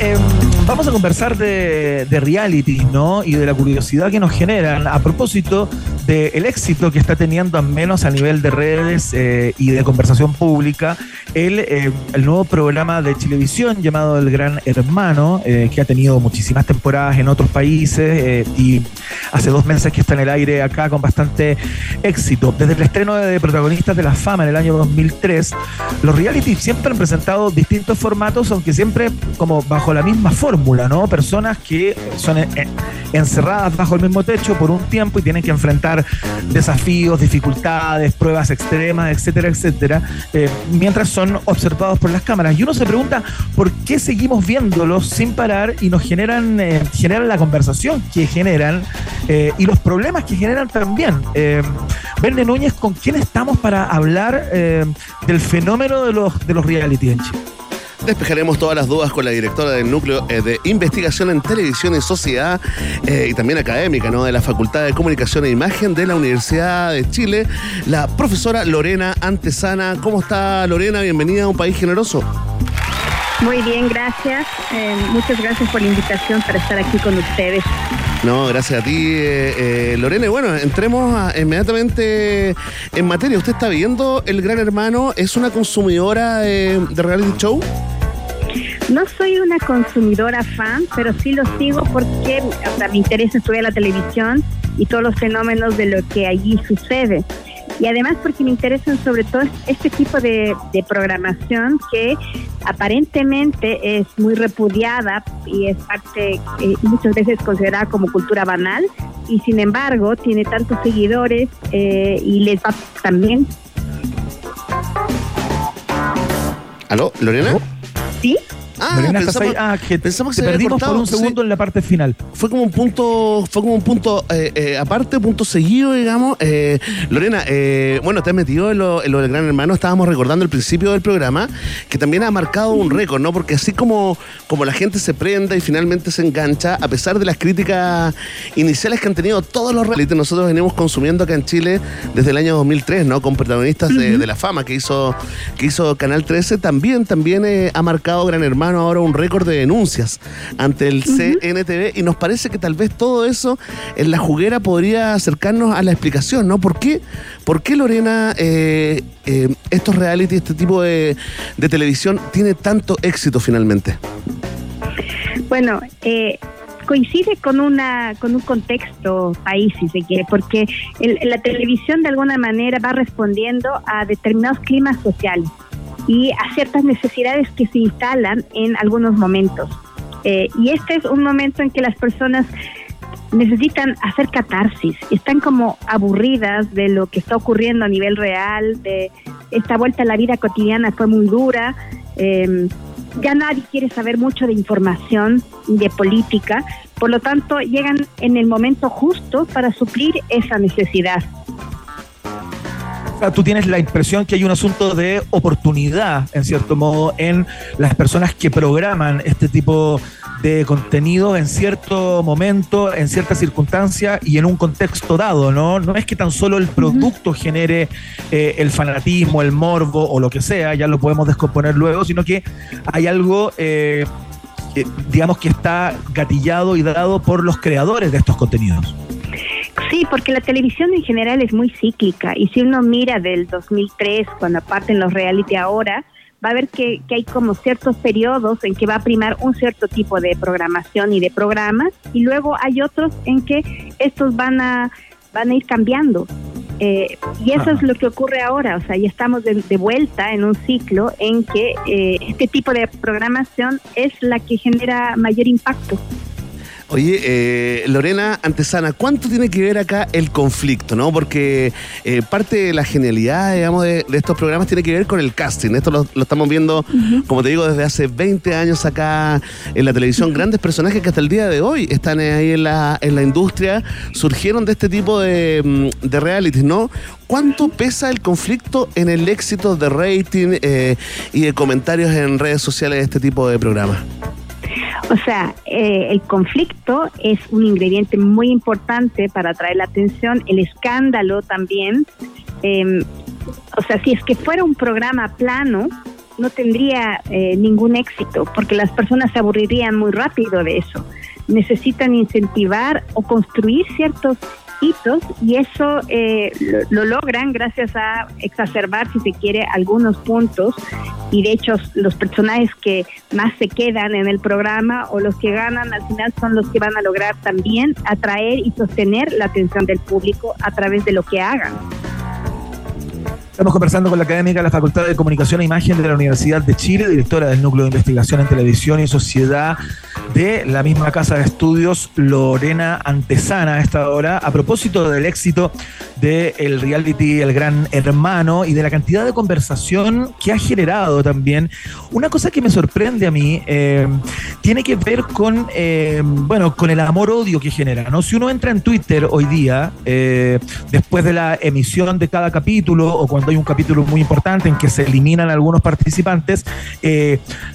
eh, vamos a conversar de, reality, ¿no? Y de la curiosidad que nos generan a propósito del éxito que está teniendo, al menos a nivel de redes eh, y de conversación pública, el, eh, el nuevo programa de televisión llamado El Gran Hermano, eh, que ha tenido muchísimas temporadas en otros países eh, y hace dos meses que está en el aire acá con bastante éxito. Desde el estreno de Protagonistas de la Fama en el año 2003, los reality siempre han presentado distintos formatos, aunque siempre como bajo la misma fórmula, ¿no? Personas que son eh, encerradas bajo el mismo techo por un tiempo y tienen que enfrentar desafíos, dificultades, pruebas extremas, etcétera, etcétera, eh, mientras son observados por las cámaras. Y uno se pregunta por qué seguimos viéndolos sin parar y nos generan, eh, generan la conversación que generan y los problemas que generan también. Verne Núñez, ¿con quién estamos para hablar del fenómeno de los, de los en Chile? Despejaremos todas las dudas con la directora del Núcleo eh, de Investigación en Televisión y Sociedad eh, y también académica ¿no? de la Facultad de Comunicación e Imagen de la Universidad de Chile, la profesora Lorena Antesana. ¿Cómo está Lorena? Bienvenida a Un País Generoso. Muy bien, gracias. Eh, muchas gracias por la invitación para estar aquí con ustedes. No, gracias a ti, eh, eh, Lorena. Y bueno, entremos a- inmediatamente en materia. ¿Usted está viendo El Gran Hermano? ¿Es una consumidora de, de reality show? No soy una consumidora fan, pero sí lo sigo porque o sea, me interesa estudiar la televisión y todos los fenómenos de lo que allí sucede. Y además porque me interesan sobre todo este tipo de, de programación que aparentemente es muy repudiada y es parte, eh, muchas veces considerada como cultura banal, y sin embargo tiene tantos seguidores eh, y les va también. ¿Aló, Lorena? Ah. Ah, que pensamos que te se había perdimos cortado, por un sí. segundo en la parte final. Fue como un punto, fue como un punto eh, eh, aparte, punto seguido, digamos. Eh, Lorena, eh, bueno, te has metido en lo, en lo del Gran Hermano. Estábamos recordando el principio del programa, que también ha marcado un récord, ¿no? Porque así como, como la gente se prenda y finalmente se engancha, a pesar de las críticas iniciales que han tenido todos los realities, nosotros venimos consumiendo acá en Chile desde el año 2003, ¿no? Con protagonistas de, de la fama que hizo, que hizo Canal 13. También, también eh, ha marcado Gran Hermano ahora un récord de denuncias ante el CNTV y nos parece que tal vez todo eso en la juguera podría acercarnos a la explicación, ¿no? ¿Por qué, por qué Lorena, eh, eh, estos reality, este tipo de, de televisión tiene tanto éxito finalmente? Bueno, eh, coincide con una con un contexto país, si se quiere, porque el- la televisión de alguna manera va respondiendo a determinados climas sociales y a ciertas necesidades que se instalan en algunos momentos. Eh, y este es un momento en que las personas necesitan hacer catarsis, están como aburridas de lo que está ocurriendo a nivel real, de esta vuelta a la vida cotidiana fue muy dura, eh, ya nadie quiere saber mucho de información de política, por lo tanto llegan en el momento justo para suplir esa necesidad. Tú tienes la impresión que hay un asunto de oportunidad, en cierto modo, en las personas que programan este tipo de contenido en cierto momento, en cierta circunstancia y en un contexto dado, ¿no? No es que tan solo el producto genere eh, el fanatismo, el morbo o lo que sea, ya lo podemos descomponer luego, sino que hay algo, eh, digamos, que está gatillado y dado por los creadores de estos contenidos. Sí, porque la televisión en general es muy cíclica y si uno mira del 2003, cuando parten los reality ahora, va a ver que, que hay como ciertos periodos en que va a primar un cierto tipo de programación y de programas y luego hay otros en que estos van a, van a ir cambiando. Eh, y eso Ajá. es lo que ocurre ahora, o sea, ya estamos de, de vuelta en un ciclo en que eh, este tipo de programación es la que genera mayor impacto. Oye, eh, Lorena Antesana, ¿cuánto tiene que ver acá el conflicto? ¿no? Porque eh, parte de la genialidad, digamos, de, de estos programas tiene que ver con el casting. Esto lo, lo estamos viendo, como te digo, desde hace 20 años acá en la televisión. Grandes personajes que hasta el día de hoy están ahí en la, en la industria, surgieron de este tipo de, mm, de realities, ¿no? ¿Cuánto pesa el conflicto en el éxito de rating eh, y de comentarios en redes sociales de este tipo de programas? O sea, eh, el conflicto es un ingrediente muy importante para atraer la atención, el escándalo también. Eh, o sea, si es que fuera un programa plano, no tendría eh, ningún éxito, porque las personas se aburrirían muy rápido de eso. Necesitan incentivar o construir ciertos hitos y eso eh, lo, lo logran gracias a exacerbar, si se quiere, algunos puntos y de hecho los personajes que más se quedan en el programa o los que ganan al final son los que van a lograr también atraer y sostener la atención del público a través de lo que hagan. Estamos conversando con la académica de la Facultad de Comunicación e Imagen de la Universidad de Chile, directora del Núcleo de Investigación en Televisión y Sociedad de la misma Casa de Estudios, Lorena Antesana, a esta hora, a propósito del éxito del reality El Gran Hermano y de la cantidad de conversación que ha generado también. Una cosa que me sorprende a mí eh, tiene que ver con, eh, bueno, con el amor-odio que genera, ¿no? Si uno entra en Twitter hoy día, eh, después de la emisión de cada capítulo o cuando hay un capítulo muy importante en que se eliminan algunos participantes,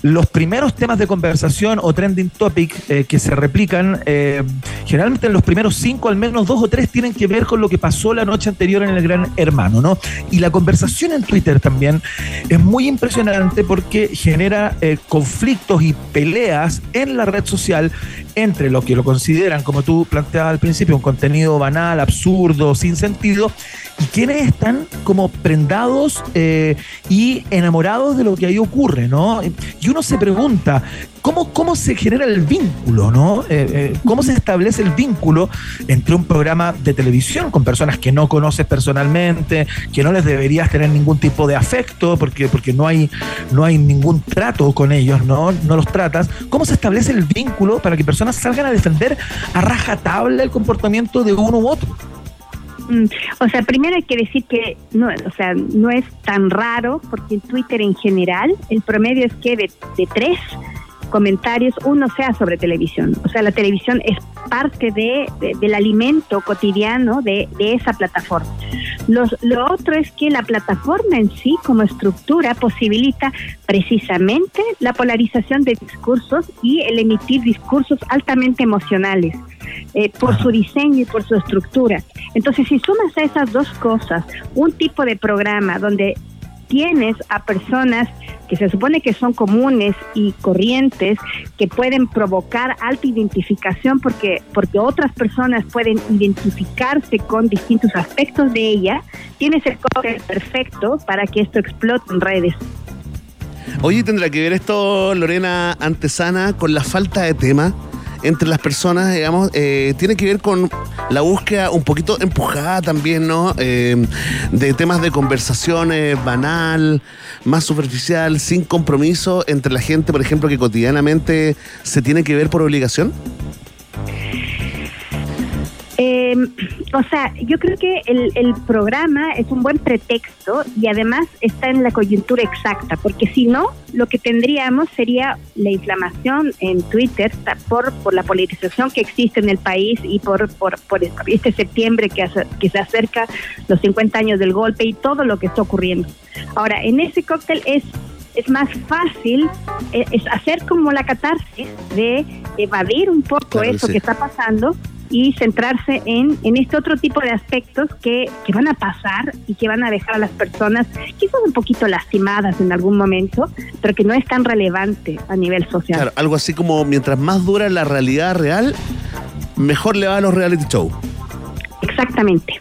los primeros temas de conversación o trending topic eh, que se replican, eh, generalmente en los primeros cinco, al menos dos o tres, tienen que ver con lo que pasó la noche anterior en el Gran Hermano, ¿no? Y la conversación en Twitter también es muy impresionante porque genera eh, conflictos y peleas en la red social entre los que lo consideran, como tú planteabas al principio, un contenido banal, absurdo, sin sentido, y quienes están como prendados y enamorados de lo que ahí ocurre, ¿no? Y uno se pregunta, ¿cómo, cómo se genera el vínculo, ¿no? Eh, eh, ¿Cómo se establece el vínculo entre un programa de televisión con personas que no conoces personalmente, que no les deberías tener ningún tipo de afecto, porque, porque no, hay, no hay ningún trato con ellos, ¿no? No los tratas. ¿Cómo se establece el vínculo para que personas salgan a defender a rajatabla el comportamiento de uno u otro? Mm, O sea, primero hay que decir que no, o sea, no es tan raro porque en Twitter en general el promedio es que de, de tres comentarios uno sea sobre televisión. O sea, la televisión es parte de, de- del alimento cotidiano de, de esa plataforma. Los- lo otro es que la plataforma en sí como estructura posibilita precisamente la polarización de discursos y el emitir discursos altamente emocionales eh, por su diseño y por su estructura. Entonces, si sumas a esas dos cosas un tipo de programa donde tienes a personas que se supone que son comunes y corrientes, que pueden provocar alta identificación porque, porque otras personas pueden identificarse con distintos aspectos de ella, tienes el cóctel perfecto para que esto explote en redes. Oye, ¿tendrá que ver esto, Lorena Antesana, con la falta de tema entre las personas, digamos? Eh, tiene que ver con la búsqueda un poquito empujada también, ¿no? Eh, de temas de conversaciones banal, más superficial, sin compromiso entre la gente, por ejemplo, que cotidianamente se tiene que ver por obligación. Eh, o sea, yo creo que el, el programa es un buen pretexto y además está en la coyuntura exacta, porque si no, lo que tendríamos sería la inflamación en Twitter por, por la politización que existe en el país y por, por, por este septiembre que, hace- que se acerca los 50 años del golpe y todo lo que está ocurriendo. Ahora, en ese cóctel es es más fácil eh, es hacer como la catarsis de evadir un poco Claro, eso sí. que está pasando y centrarse en, en este otro tipo de aspectos que, que van a pasar y que van a dejar a las personas quizás un poquito lastimadas en algún momento, pero que no es tan relevante a nivel social. Claro, algo así como mientras más dura la realidad real, mejor le va a los reality shows. Exactamente.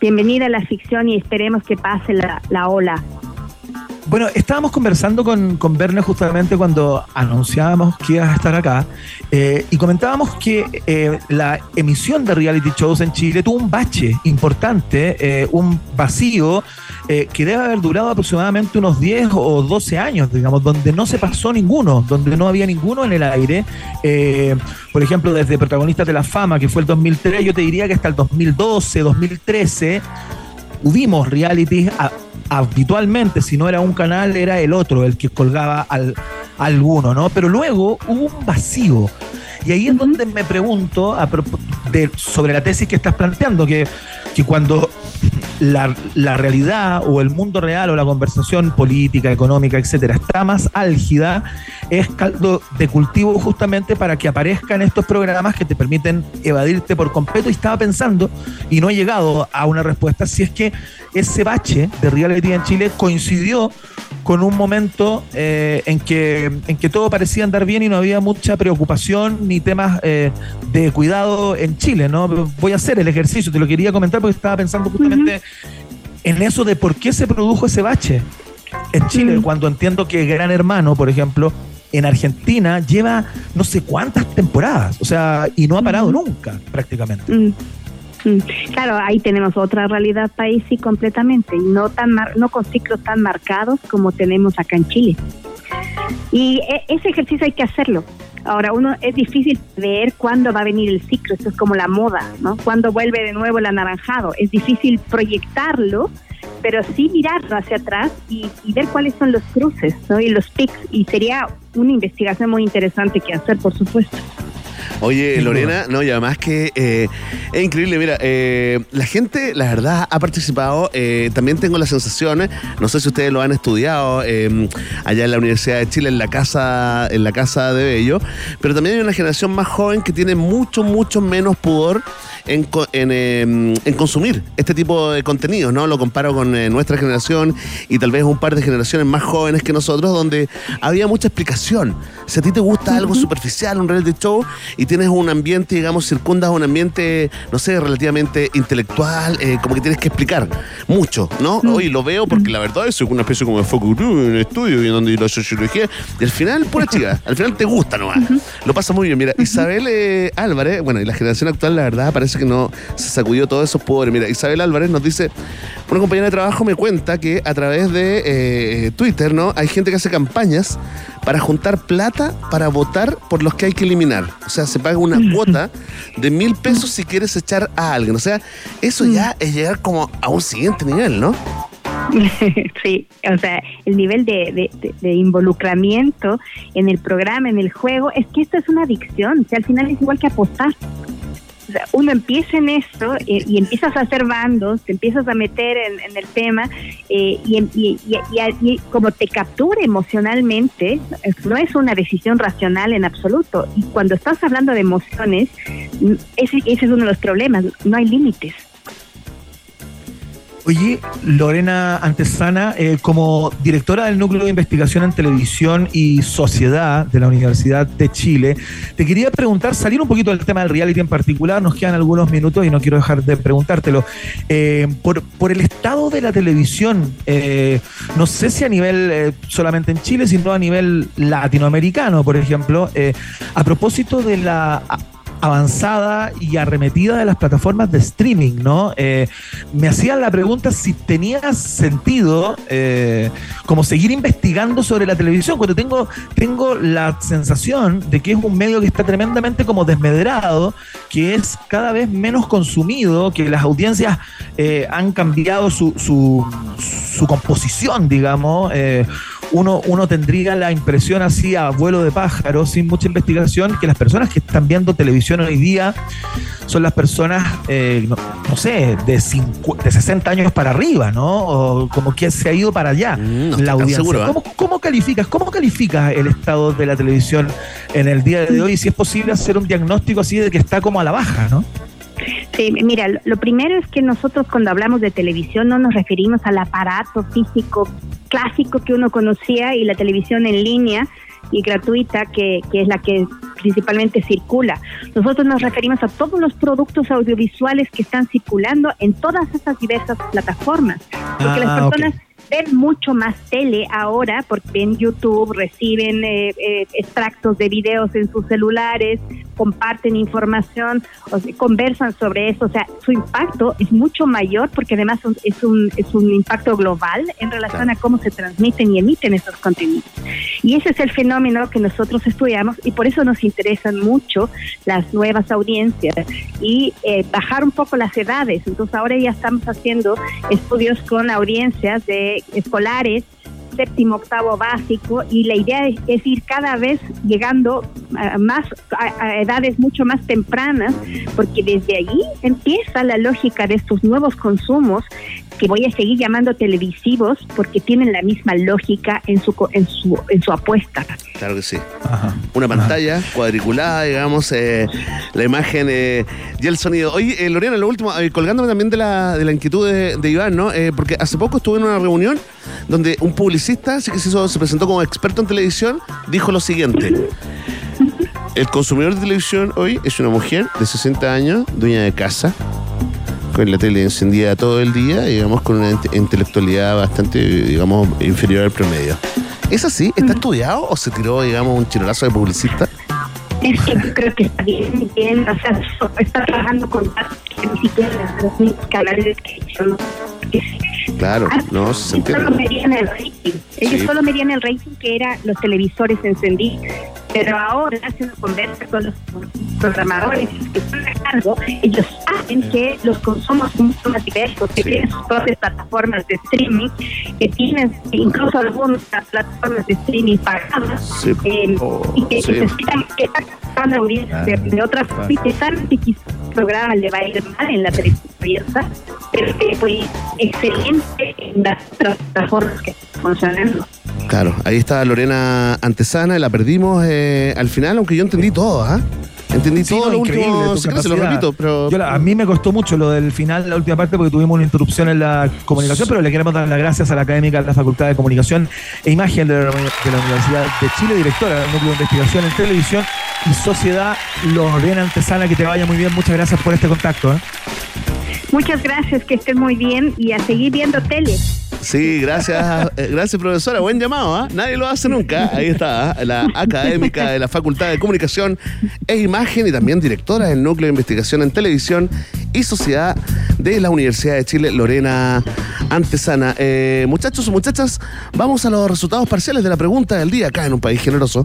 Bienvenida a la ficción y esperemos que pase la, la ola. Bueno, estábamos conversando con, con Verne justamente cuando anunciábamos que ibas a estar acá eh, y comentábamos que eh, la emisión de reality shows en Chile tuvo un bache importante, eh, un vacío que debe haber durado aproximadamente unos 10 o 12 años, digamos, donde no se pasó ninguno, donde no había ninguno en el aire. Por ejemplo, desde Protagonistas de la Fama, que fue el 2003, yo te diría que hasta el 2012, 2013 hubimos realities habitualmente, si no era un canal, era el otro, el que colgaba al, alguno, ¿no? Pero luego hubo un vacío. Y ahí es donde me pregunto a propo- de- sobre la tesis que estás planteando, que, que cuando la, la realidad o el mundo real o la conversación política, económica, etcétera, está más álgida, es caldo de cultivo justamente para que aparezcan estos programas que te permiten evadirte por completo. Y estaba pensando, y no he llegado a una respuesta, si es que ese bache de reality en Chile coincidió con un momento eh, en, que, en que todo parecía andar bien y no había mucha preocupación ni temas eh, de cuidado en Chile, ¿no? Voy a hacer el ejercicio, te lo quería comentar porque estaba pensando justamente en eso de por qué se produjo ese bache en Chile, cuando entiendo que Gran Hermano, por ejemplo, en Argentina lleva no sé cuántas temporadas, o sea, y no ha parado nunca prácticamente. Claro, ahí tenemos otra realidad país sí completamente y no tan mar- no con ciclos tan marcados como tenemos acá en Chile. Y e- ese ejercicio hay que hacerlo. Ahora, uno es difícil ver cuándo va a venir el ciclo, esto es como la moda, ¿no? Cuándo vuelve de nuevo el anaranjado. Es difícil proyectarlo, pero sí mirarlo hacia atrás y, y ver cuáles son los cruces, ¿no? Y los pics. Y sería una investigación muy interesante que hacer, por supuesto. Oye, Lorena, no, y además que eh, es increíble, mira, eh, la gente, la verdad, ha participado, eh, también tengo la sensación, eh, no sé si ustedes lo han estudiado eh, allá en la Universidad de Chile, en la casa, en la casa de Bello, pero también hay una generación más joven que tiene mucho, mucho menos pudor en, en, eh, en consumir este tipo de contenidos, ¿no? Lo comparo con eh, nuestra generación y tal vez un par de generaciones más jóvenes que nosotros, donde había mucha explicación. Si a ti te gusta algo superficial, un reality show, y tienes un ambiente, digamos, circundas un ambiente, no sé, relativamente intelectual, eh, como que tienes que explicar mucho, ¿no? Hoy lo veo porque la verdad es una especie como de focus group en el estudio y donde la sociología, y al final, pura chica, al final te gusta nomás. Lo pasa muy bien. Mira, Isabel eh, Álvarez, bueno, y la generación actual, la verdad, parece que no se sacudió todos esos pobres. Mira, Isabel Álvarez nos dice, una compañera de trabajo me cuenta que a través de eh, Twitter, ¿no? Hay gente que hace campañas para juntar plata para votar por los que hay que eliminar. O sea, se paga una *laughs* cuota de mil pesos si quieres echar a alguien. O sea, eso ya es llegar como a un siguiente nivel, ¿no? *laughs* sí, o sea, el nivel de, de- de- de involucramiento en el programa, en el juego, es que esto es una adicción, o sea, al final es igual que apostar. Uno empieza en esto y empiezas a hacer bandos, te empiezas a meter en, el tema eh, y, en- y- como te captura emocionalmente, no es una decisión racional en absoluto. Y cuando estás hablando de emociones, mm, ese, ese es uno de los problemas, no hay límites. Oye, Lorena Antesana, eh, como directora del Núcleo de Investigación en Televisión y Sociedad de la Universidad de Chile, te quería preguntar, salir un poquito del tema del reality en particular, nos quedan algunos minutos y no quiero dejar de preguntártelo. Eh, por, por el estado de la televisión, eh, no sé si a nivel solamente en Chile, sino a nivel latinoamericano, por ejemplo, a propósito de la avanzada y arremetida de las plataformas de streaming, ¿no? Eh, me hacían la pregunta si tenía sentido eh, como seguir investigando sobre la televisión, cuando tengo, tengo la sensación de que es un medio que está tremendamente como desmedrado, que es cada vez menos consumido, que las audiencias eh, han cambiado su, su, su composición, digamos. Uno, uno tendría la impresión así a vuelo de pájaro, sin mucha investigación, que las personas que están viendo televisión hoy día son las personas, eh, no, no sé, de, cincu- de 60 años para arriba, ¿no? O como que se ha ido para allá estoy la audiencia. seguro, ¿eh? ¿Cómo, cómo calificas, ¿Cómo calificas el estado de la televisión en el día de hoy? Y si es posible hacer un diagnóstico así de que está como a la baja, ¿no? Sí, mira, lo- primero es que nosotros cuando hablamos de televisión no nos referimos al aparato físico clásico que uno conocía y la televisión en línea y gratuita que, que es la que principalmente circula. Nosotros nos referimos a todos los productos audiovisuales que están circulando en todas esas diversas plataformas, porque las Ah, personas ven mucho más tele ahora porque ven YouTube, reciben eh, eh, extractos de videos en sus celulares, comparten información, o sea, conversan sobre eso. O sea, su impacto es mucho mayor porque además es un, es un impacto global en relación a cómo se transmiten y emiten esos contenidos. Y ese es el fenómeno que nosotros estudiamos y por eso nos interesan mucho las nuevas audiencias y eh, bajar un poco las edades. Entonces ahora ya estamos haciendo estudios con audiencias de escolares séptimo, octavo básico y la idea es, ir cada vez llegando a más a, a edades mucho más tempranas porque desde allí empieza la lógica de estos nuevos consumos que voy a seguir llamando televisivos porque tienen la misma lógica en su en su en su apuesta. Claro que sí. Una pantalla cuadriculada, digamos, eh, la imagen eh, y el sonido. Oye, eh, Lorena, lo último, eh, colgándome también de la, de la inquietud de, de Iván, ¿no? Eh, porque hace poco estuve en una reunión donde un publicista, así que se, hizo- se presentó como experto en televisión, dijo lo siguiente. El consumidor de televisión hoy es una mujer de 60 años, dueña de casa, con la tele encendida todo el día, digamos, con una inte- intelectualidad bastante, digamos, inferior al promedio. ¿Es así? ¿Está estudiado o se tiró, digamos, un chirolazo de publicista? Es que yo creo que está bien, bien, o sea, está trabajando con datos que ni siquiera los mismos canales que yo no Claro, se Ellos solo entiende. medían el rating. Ellos Sí. solo medían el rating que era los televisores encendidos. Pero ahora, si uno conversa con los programadores que están a cargo, ellos saben que los consumos son mucho más diversos, que tienen sus propias plataformas de streaming, que tienen incluso algunas plataformas de streaming pagadas, Sí. eh, y que sí. necesitan que están audiencias de, de otras Claro. y que saben que quizás el programa le va a ir mal en la televisión abierta, pero que fue excelente en las otras plataformas que están funcionando. Claro, ahí está Lorena Antesana, la perdimos eh, al final, aunque yo entendí todo, ¿ah? Entendí Sí, todo no, lo increíble último, casi lo repito, pero... Yo la- a mí me costó mucho lo del final, la última parte, porque tuvimos una interrupción en la comunicación, pero le queremos dar las gracias a la académica de la Facultad de Comunicación e Imagen de la, de la Universidad de Chile, directora del Núcleo de Investigación en Televisión y Sociedad, Lorena Antesana, que te vaya muy bien. Muchas gracias por este contacto. ¿eh? Muchas gracias, que estén muy bien y a seguir viendo tele. Sí, gracias, eh, gracias profesora, buen llamado, ¿ah? Nadie lo hace nunca. Ahí está, ¿ah? la académica de la Facultad de Comunicación e Imagen y también directora del Núcleo de Investigación en Televisión y Sociedad de la Universidad de Chile, Lorena Antesana. Eh, muchachos muchachas, vamos a los resultados parciales de la pregunta del día acá en un país generoso.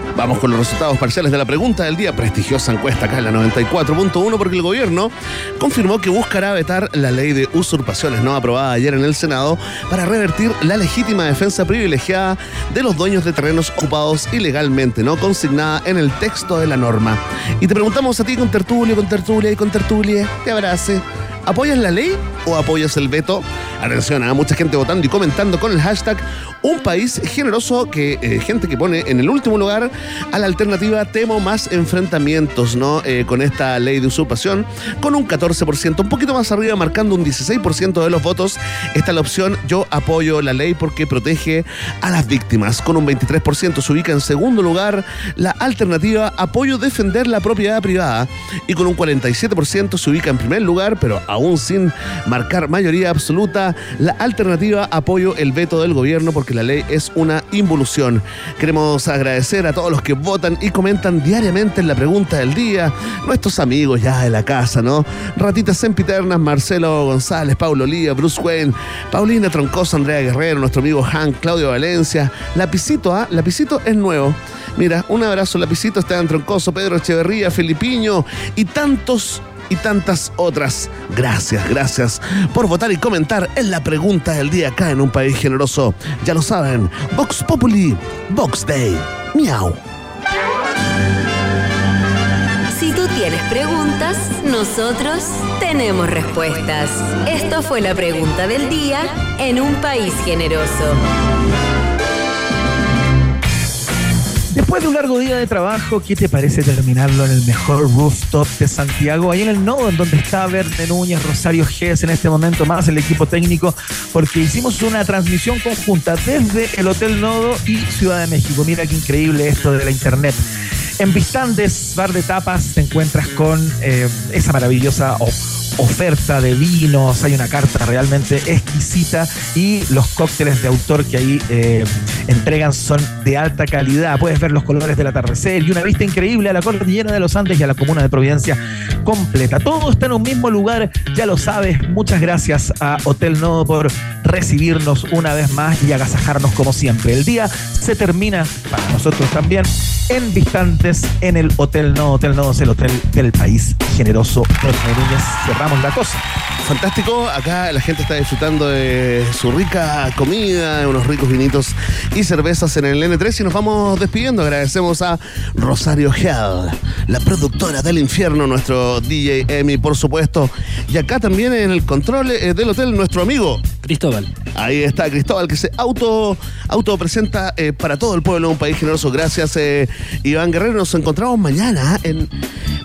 Vamos con los resultados parciales de la pregunta del día. Prestigiosa encuesta acá en la 94.1 porque el gobierno confirmó que buscará vetar la ley de usurpaciones no aprobada ayer en el Senado para revertir la legítima defensa privilegiada de los dueños de terrenos ocupados ilegalmente, no consignada en el texto de la norma. Y te preguntamos a ti con tertulio, con tertulia y con tertulia, te abrace. ¿Apoyas la ley o apoyas el veto? Atención, a mucha gente votando y comentando con el hashtag un país generoso que eh, gente que pone en el último lugar a la alternativa temo más enfrentamientos, ¿no? Eh, con esta ley de usurpación, con un 14%, un poquito más arriba, marcando un 16% de los votos, está la opción yo apoyo la ley porque protege a las víctimas. Con un 23% se ubica en segundo lugar la alternativa apoyo defender la propiedad privada y con un 47% se ubica en primer lugar, pero aún sin marcar mayoría absoluta, la alternativa apoyo el veto del gobierno porque la ley es una involución. Queremos agradecer a todos los que votan y comentan diariamente en la pregunta del día, nuestros amigos ya de la casa, ¿no? Ratitas sempiternas, Marcelo González, Paulo Lía, Bruce Wayne, Paulina Troncoso, Andrea Guerrero, nuestro amigo Hank, Claudio Valencia, Lapicito, ¿ah? Lapicito es nuevo. Mira, un abrazo, Lapicito, Esteban Troncoso, Pedro Echeverría, Felipiño y tantos y tantas otras. Gracias, gracias por votar y comentar en la pregunta del día acá en un país generoso. Ya lo saben, Vox Populi, Vox Day, miau. Si tú tienes preguntas, nosotros tenemos respuestas. Esto fue la pregunta del día en un país generoso. Después de un largo día de trabajo, ¿qué te parece terminarlo en el mejor rooftop de Santiago? Ahí en el nodo, en donde está Verde Núñez, Rosario Gés en este momento, más el equipo técnico, porque hicimos una transmisión conjunta desde el Hotel Nodo y Ciudad de México. Mira qué increíble esto de la internet. En Vistandes, bar de tapas, te encuentras con eh, esa maravillosa oferta de vinos, hay una carta realmente exquisita y los cócteles de autor que ahí eh, entregan son de alta calidad. Puedes ver los colores del atardecer y una vista increíble a la cordillera de los Andes y a la comuna de Providencia completa. Todo está en un mismo lugar, ya lo sabes. Muchas gracias a Hotel Nodo por recibirnos una vez más y agasajarnos como siempre. El día se termina para nosotros también en Distantes en el Hotel Nodo. Hotel Nodo es el hotel del país generoso. Núñez, cerramos la cosa. Fantástico, acá la gente está disfrutando de su rica comida, de unos ricos vinitos y cervezas en el N3 y nos vamos despidiendo. Agradecemos a Rosario Hell, la productora del infierno, nuestro DJ Emi, por supuesto. Y acá también en el control eh, del hotel, nuestro amigo Cristóbal. Ahí está Cristóbal, que se auto, auto presenta eh, para todo el pueblo, un país generoso. Gracias, eh, Iván Guerrero. Nos encontramos mañana. ¿eh? En,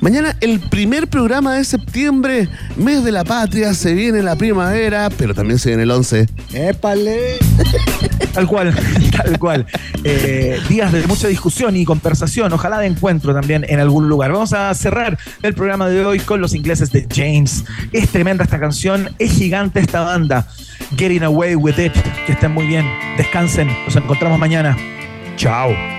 mañana, el primer programa de septiembre, mes de la patria. Se viene la primavera, pero también se viene el 11. ¡Épale! *laughs* Tal cual, tal cual. Eh, días de mucha discusión y conversación, ojalá de encuentro también en algún lugar. Vamos a cerrar el programa de hoy con los ingleses de James. Es tremenda esta canción, es gigante esta banda. Getting Away with It. Que estén muy bien, descansen, nos encontramos mañana. Chao.